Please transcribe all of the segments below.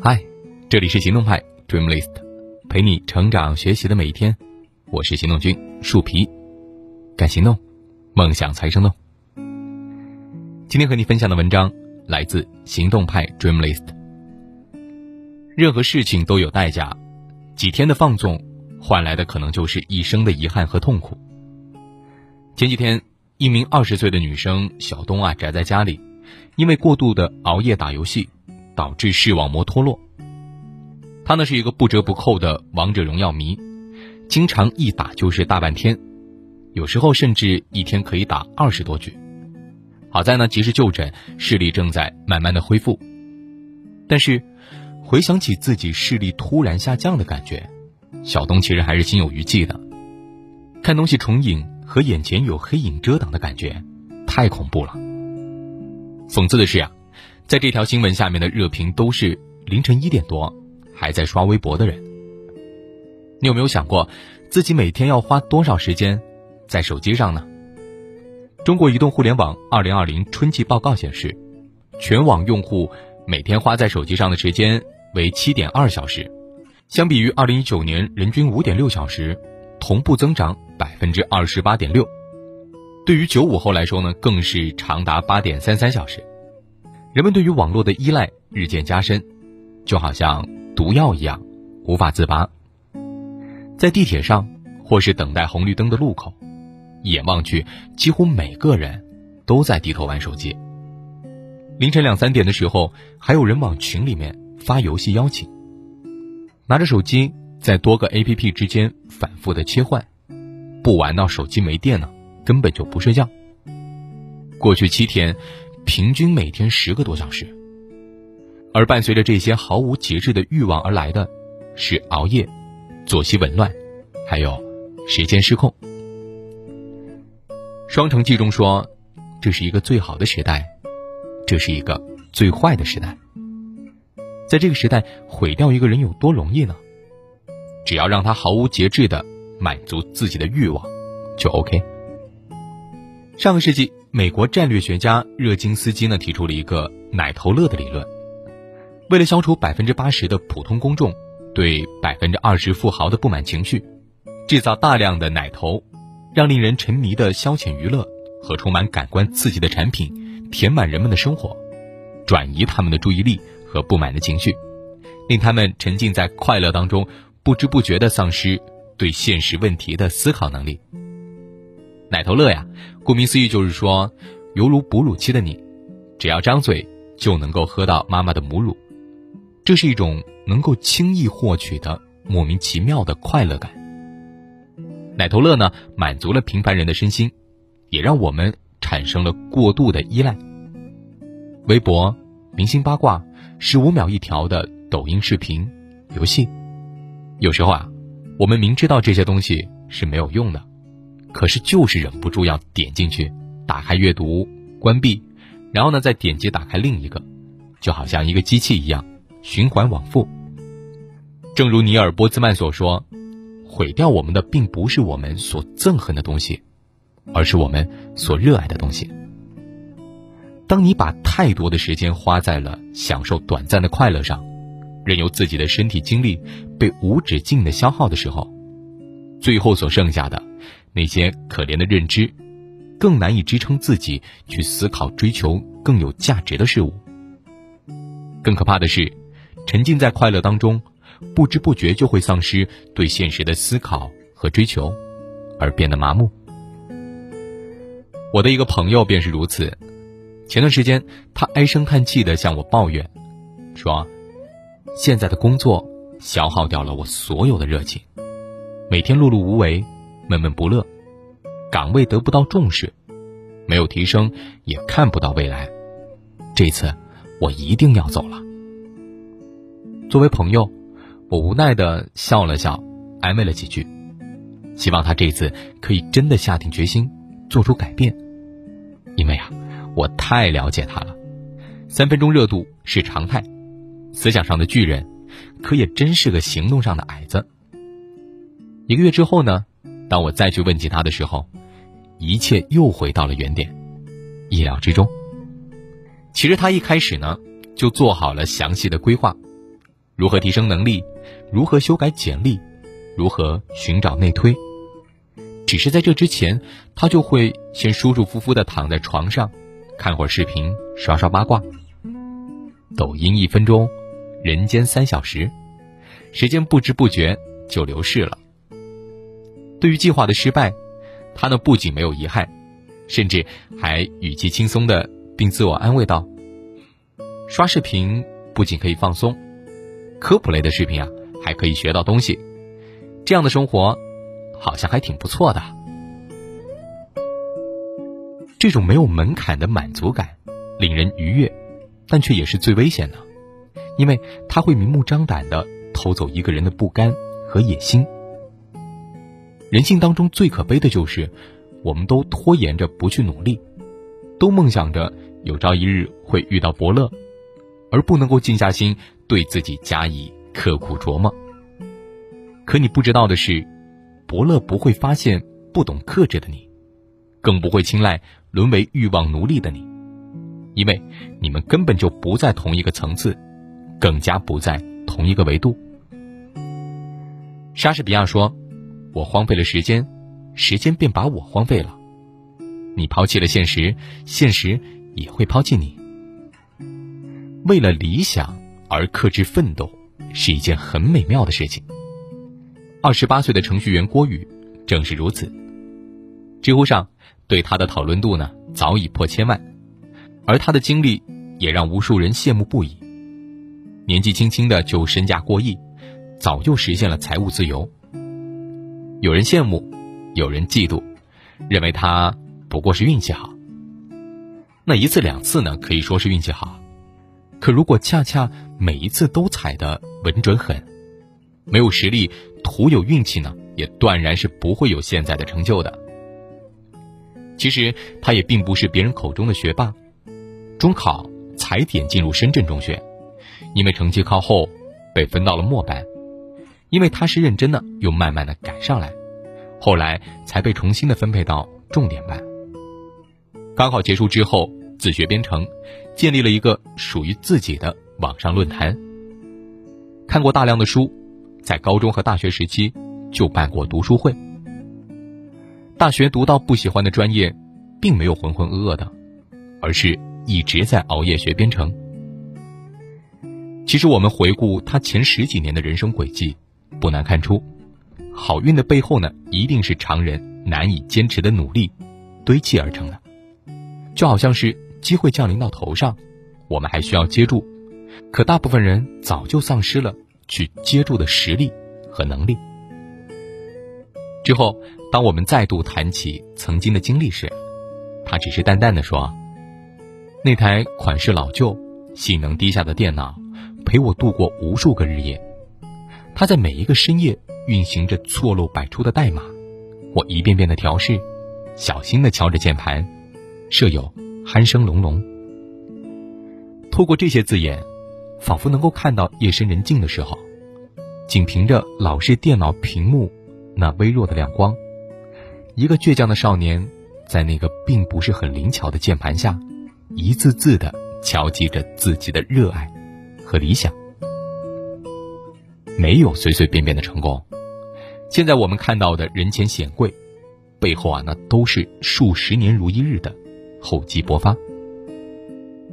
嗨，这里是行动派 Dreamlist，陪你成长学习的每一天。我是行动君树皮，敢行动，梦想才生动。今天和你分享的文章来自行动派 Dreamlist。任何事情都有代价，几天的放纵换来的可能就是一生的遗憾和痛苦。前几天，一名二十岁的女生小东啊，宅在家里，因为过度的熬夜打游戏。导致视网膜脱落。他呢是一个不折不扣的王者荣耀迷，经常一打就是大半天，有时候甚至一天可以打二十多局。好在呢及时就诊，视力正在慢慢的恢复。但是，回想起自己视力突然下降的感觉，小东其实还是心有余悸的。看东西重影和眼前有黑影遮挡的感觉，太恐怖了。讽刺的是呀。在这条新闻下面的热评都是凌晨一点多还在刷微博的人。你有没有想过，自己每天要花多少时间在手机上呢？中国移动互联网二零二零春季报告显示，全网用户每天花在手机上的时间为七点二小时，相比于二零一九年人均五点六小时，同步增长百分之二十八点六。对于九五后来说呢，更是长达八点三三小时。人们对于网络的依赖日渐加深，就好像毒药一样，无法自拔。在地铁上，或是等待红绿灯的路口，一眼望去，几乎每个人都在低头玩手机。凌晨两三点的时候，还有人往群里面发游戏邀请。拿着手机在多个 APP 之间反复的切换，不玩到手机没电呢，根本就不睡觉。过去七天。平均每天十个多小时，而伴随着这些毫无节制的欲望而来的，是熬夜、作息紊乱，还有时间失控。双城记中说：“这是一个最好的时代，这是一个最坏的时代。在这个时代，毁掉一个人有多容易呢？只要让他毫无节制的满足自己的欲望，就 OK。”上个世纪。美国战略学家热金斯基呢提出了一个“奶头乐”的理论，为了消除百分之八十的普通公众对百分之二十富豪的不满情绪，制造大量的奶头，让令人沉迷的消遣娱乐和充满感官刺激的产品填满人们的生活，转移他们的注意力和不满的情绪，令他们沉浸在快乐当中，不知不觉地丧失对现实问题的思考能力。奶头乐呀，顾名思义就是说，犹如哺乳期的你，只要张嘴就能够喝到妈妈的母乳，这是一种能够轻易获取的莫名其妙的快乐感。奶头乐呢，满足了平凡人的身心，也让我们产生了过度的依赖。微博、明星八卦、十五秒一条的抖音视频、游戏，有时候啊，我们明知道这些东西是没有用的。可是就是忍不住要点进去，打开阅读，关闭，然后呢再点击打开另一个，就好像一个机器一样，循环往复。正如尼尔·波兹曼所说：“毁掉我们的并不是我们所憎恨的东西，而是我们所热爱的东西。”当你把太多的时间花在了享受短暂的快乐上，任由自己的身体精力被无止境的消耗的时候，最后所剩下的。那些可怜的认知，更难以支撑自己去思考、追求更有价值的事物。更可怕的是，沉浸在快乐当中，不知不觉就会丧失对现实的思考和追求，而变得麻木。我的一个朋友便是如此。前段时间，他唉声叹气地向我抱怨，说：“现在的工作消耗掉了我所有的热情，每天碌碌无为。”闷闷不乐，岗位得不到重视，没有提升，也看不到未来。这次我一定要走了。作为朋友，我无奈的笑了笑，安慰了几句，希望他这次可以真的下定决心做出改变。因为啊，我太了解他了，三分钟热度是常态，思想上的巨人，可也真是个行动上的矮子。一个月之后呢？当我再去问起他的时候，一切又回到了原点，意料之中。其实他一开始呢，就做好了详细的规划，如何提升能力，如何修改简历，如何寻找内推。只是在这之前，他就会先舒舒服服的躺在床上，看会儿视频，刷刷八卦。抖音一分钟，人间三小时，时间不知不觉就流逝了。对于计划的失败，他呢不仅没有遗憾，甚至还语气轻松的，并自我安慰道：“刷视频不仅可以放松，科普类的视频啊还可以学到东西，这样的生活。”好像还挺不错的。这种没有门槛的满足感，令人愉悦，但却也是最危险的，因为它会明目张胆的偷走一个人的不甘和野心。人性当中最可悲的就是，我们都拖延着不去努力，都梦想着有朝一日会遇到伯乐，而不能够静下心对自己加以刻苦琢磨。可你不知道的是。伯乐不会发现不懂克制的你，更不会青睐沦为欲望奴隶的你，因为你们根本就不在同一个层次，更加不在同一个维度。莎士比亚说：“我荒废了时间，时间便把我荒废了。你抛弃了现实，现实也会抛弃你。为了理想而克制奋斗，是一件很美妙的事情。”二十八岁的程序员郭宇正是如此。知乎上对他的讨论度呢早已破千万，而他的经历也让无数人羡慕不已。年纪轻轻的就身价过亿，早就实现了财务自由。有人羡慕，有人嫉妒，认为他不过是运气好。那一次两次呢，可以说是运气好，可如果恰恰每一次都踩得稳准狠，没有实力。徒有运气呢，也断然是不会有现在的成就的。其实他也并不是别人口中的学霸，中考踩点进入深圳中学，因为成绩靠后被分到了末班，因为他是认真的，又慢慢的赶上来，后来才被重新的分配到重点班。高考结束之后，自学编程，建立了一个属于自己的网上论坛，看过大量的书。在高中和大学时期，就办过读书会。大学读到不喜欢的专业，并没有浑浑噩噩的，而是一直在熬夜学编程。其实我们回顾他前十几年的人生轨迹，不难看出，好运的背后呢，一定是常人难以坚持的努力堆砌而成的。就好像是机会降临到头上，我们还需要接住，可大部分人早就丧失了。去接住的实力和能力。之后，当我们再度谈起曾经的经历时，他只是淡淡的说：“那台款式老旧、性能低下的电脑，陪我度过无数个日夜。它在每一个深夜运行着错漏百出的代码，我一遍遍的调试，小心的敲着键盘，舍友鼾声隆隆。透过这些字眼。”仿佛能够看到夜深人静的时候，仅凭着老式电脑屏幕那微弱的亮光，一个倔强的少年，在那个并不是很灵巧的键盘下，一字字的敲击着自己的热爱和理想。没有随随便便的成功，现在我们看到的人前显贵，背后啊，那都是数十年如一日的厚积薄发。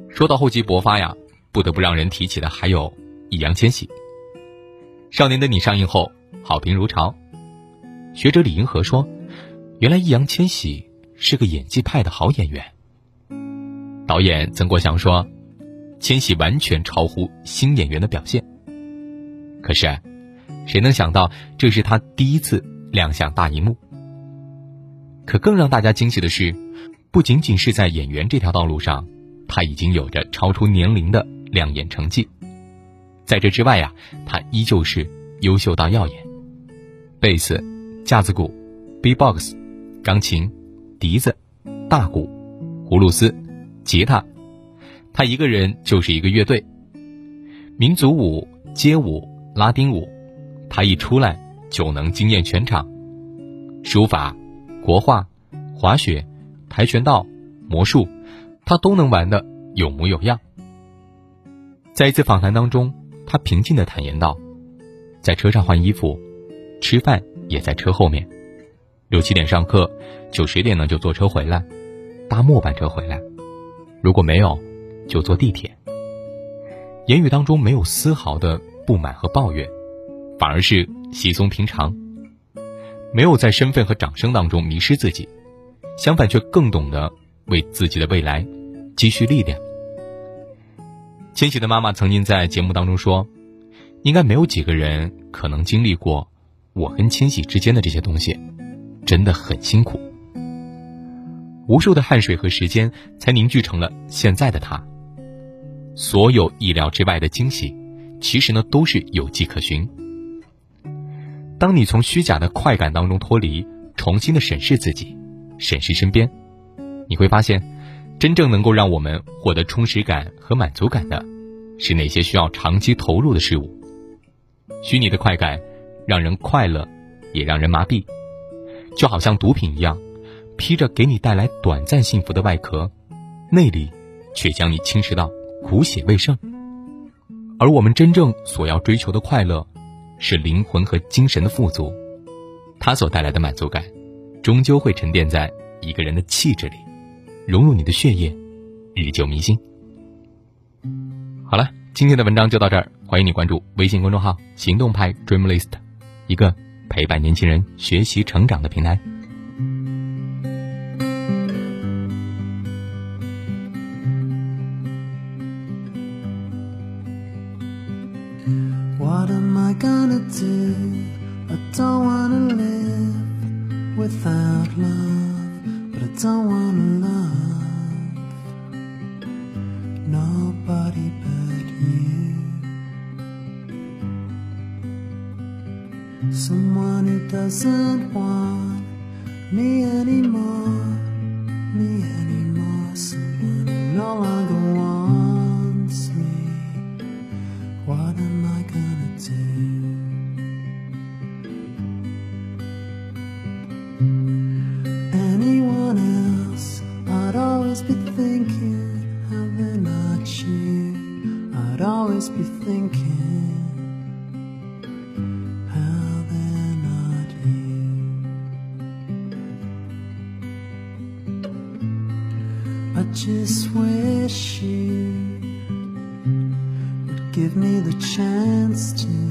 说到厚积薄发呀。不得不让人提起的还有易烊千玺，《少年的你》上映后好评如潮。学者李银河说：“原来易烊千玺是个演技派的好演员。”导演曾国祥说：“千玺完全超乎新演员的表现。”可是，谁能想到这是他第一次亮相大荧幕？可更让大家惊喜的是，不仅仅是在演员这条道路上，他已经有着超出年龄的。亮眼成绩，在这之外呀，他依旧是优秀到耀眼。贝斯、架子鼓、B-box、钢琴、笛子、大鼓、葫芦丝、吉他，他一个人就是一个乐队。民族舞、街舞、拉丁舞，他一出来就能惊艳全场。书法、国画、滑雪、跆拳道、魔术，他都能玩的有模有样。在一次访谈当中，他平静的坦言道：“在车上换衣服，吃饭也在车后面，六七点上课，九十点呢就坐车回来，搭末班车回来，如果没有，就坐地铁。言语当中没有丝毫的不满和抱怨，反而是稀松平常，没有在身份和掌声当中迷失自己，相反却更懂得为自己的未来积蓄力量。”千玺的妈妈曾经在节目当中说：“应该没有几个人可能经历过我跟千玺之间的这些东西，真的很辛苦。无数的汗水和时间才凝聚成了现在的他。所有意料之外的惊喜，其实呢都是有迹可循。当你从虚假的快感当中脱离，重新的审视自己，审视身边，你会发现。”真正能够让我们获得充实感和满足感的，是那些需要长期投入的事物。虚拟的快感，让人快乐，也让人麻痹，就好像毒品一样，披着给你带来短暂幸福的外壳，内里却将你侵蚀到骨血未剩。而我们真正所要追求的快乐，是灵魂和精神的富足，它所带来的满足感，终究会沉淀在一个人的气质里。融入你的血液，日久弥新。好了，今天的文章就到这儿，欢迎你关注微信公众号“行动派 Dreamlist”，一个陪伴年轻人学习成长的平台。What am I gonna do? I don't wanna live without love, but I don't wanna love nobody but you. Someone who doesn't want me anymore, me anymore, someone who no longer. I just wish you would give me the chance to